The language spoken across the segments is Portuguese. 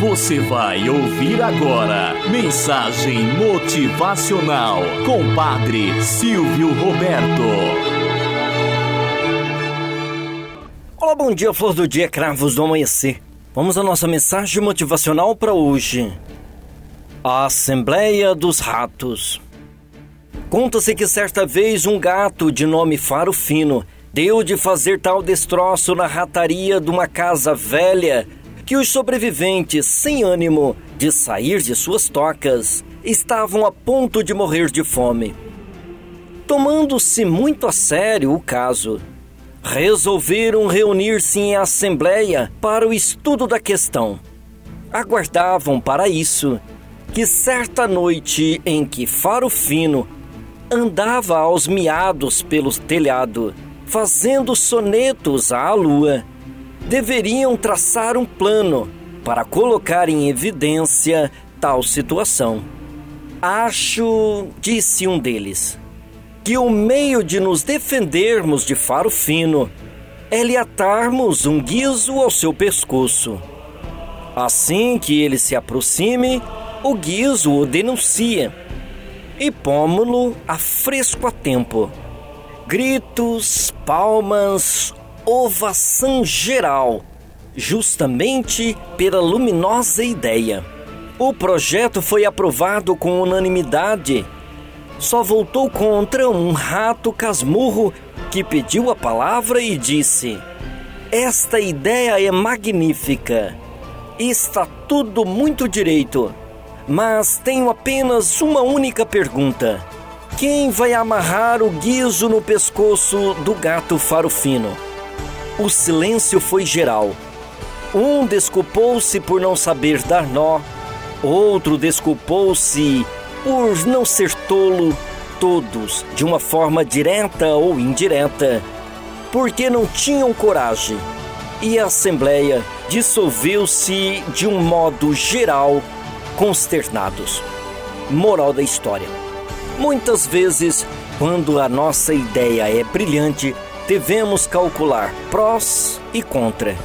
Você vai ouvir agora Mensagem Motivacional com Padre Silvio Roberto. Olá, bom dia, flor do dia, cravos do amanhecer. Vamos à nossa mensagem motivacional para hoje. A Assembleia dos Ratos. Conta-se que certa vez um gato de nome Faro Fino deu de fazer tal destroço na rataria de uma casa velha que os sobreviventes, sem ânimo de sair de suas tocas, estavam a ponto de morrer de fome. Tomando-se muito a sério o caso, resolveram reunir-se em assembleia para o estudo da questão. Aguardavam para isso que certa noite em que Faro Fino andava aos miados pelo telhado, fazendo sonetos à lua, deveriam traçar um plano para colocar em evidência tal situação. Acho, disse um deles, que o meio de nos defendermos de Faro Fino é lhe atarmos um guiso ao seu pescoço. Assim que ele se aproxime, o guiso o denuncia e pômo-lo a fresco a tempo. Gritos, palmas, ovação geral, justamente pela luminosa ideia. O projeto foi aprovado com unanimidade. Só voltou contra um rato casmurro que pediu a palavra e disse: Esta ideia é magnífica. Está tudo muito direito mas tenho apenas uma única pergunta: quem vai amarrar o guiso no pescoço do gato farofino? O silêncio foi geral. Um desculpou-se por não saber dar nó, outro desculpou-se por não ser tolo, todos, de uma forma direta ou indireta, porque não tinham coragem. E a Assembleia dissolveu-se de um modo geral consternados. Moral da história: muitas vezes, quando a nossa ideia é brilhante, devemos calcular prós e contra.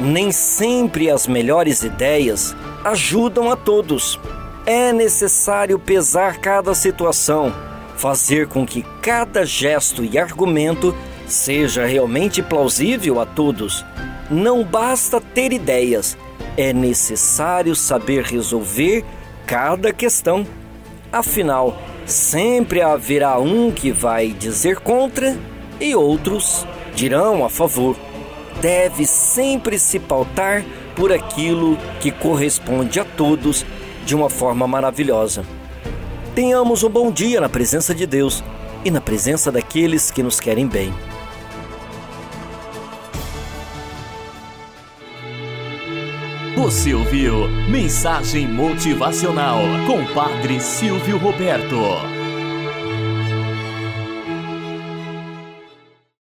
Nem sempre as melhores ideias ajudam a todos. É necessário pesar cada situação, fazer com que cada gesto e argumento seja realmente plausível a todos. Não basta ter ideias, é necessário saber resolver cada questão. Afinal, sempre haverá um que vai dizer contra e outros dirão a favor. Deve sempre se pautar por aquilo que corresponde a todos de uma forma maravilhosa. Tenhamos um bom dia na presença de Deus e na presença daqueles que nos querem bem. Você ouviu Mensagem Motivacional com Padre Silvio Roberto.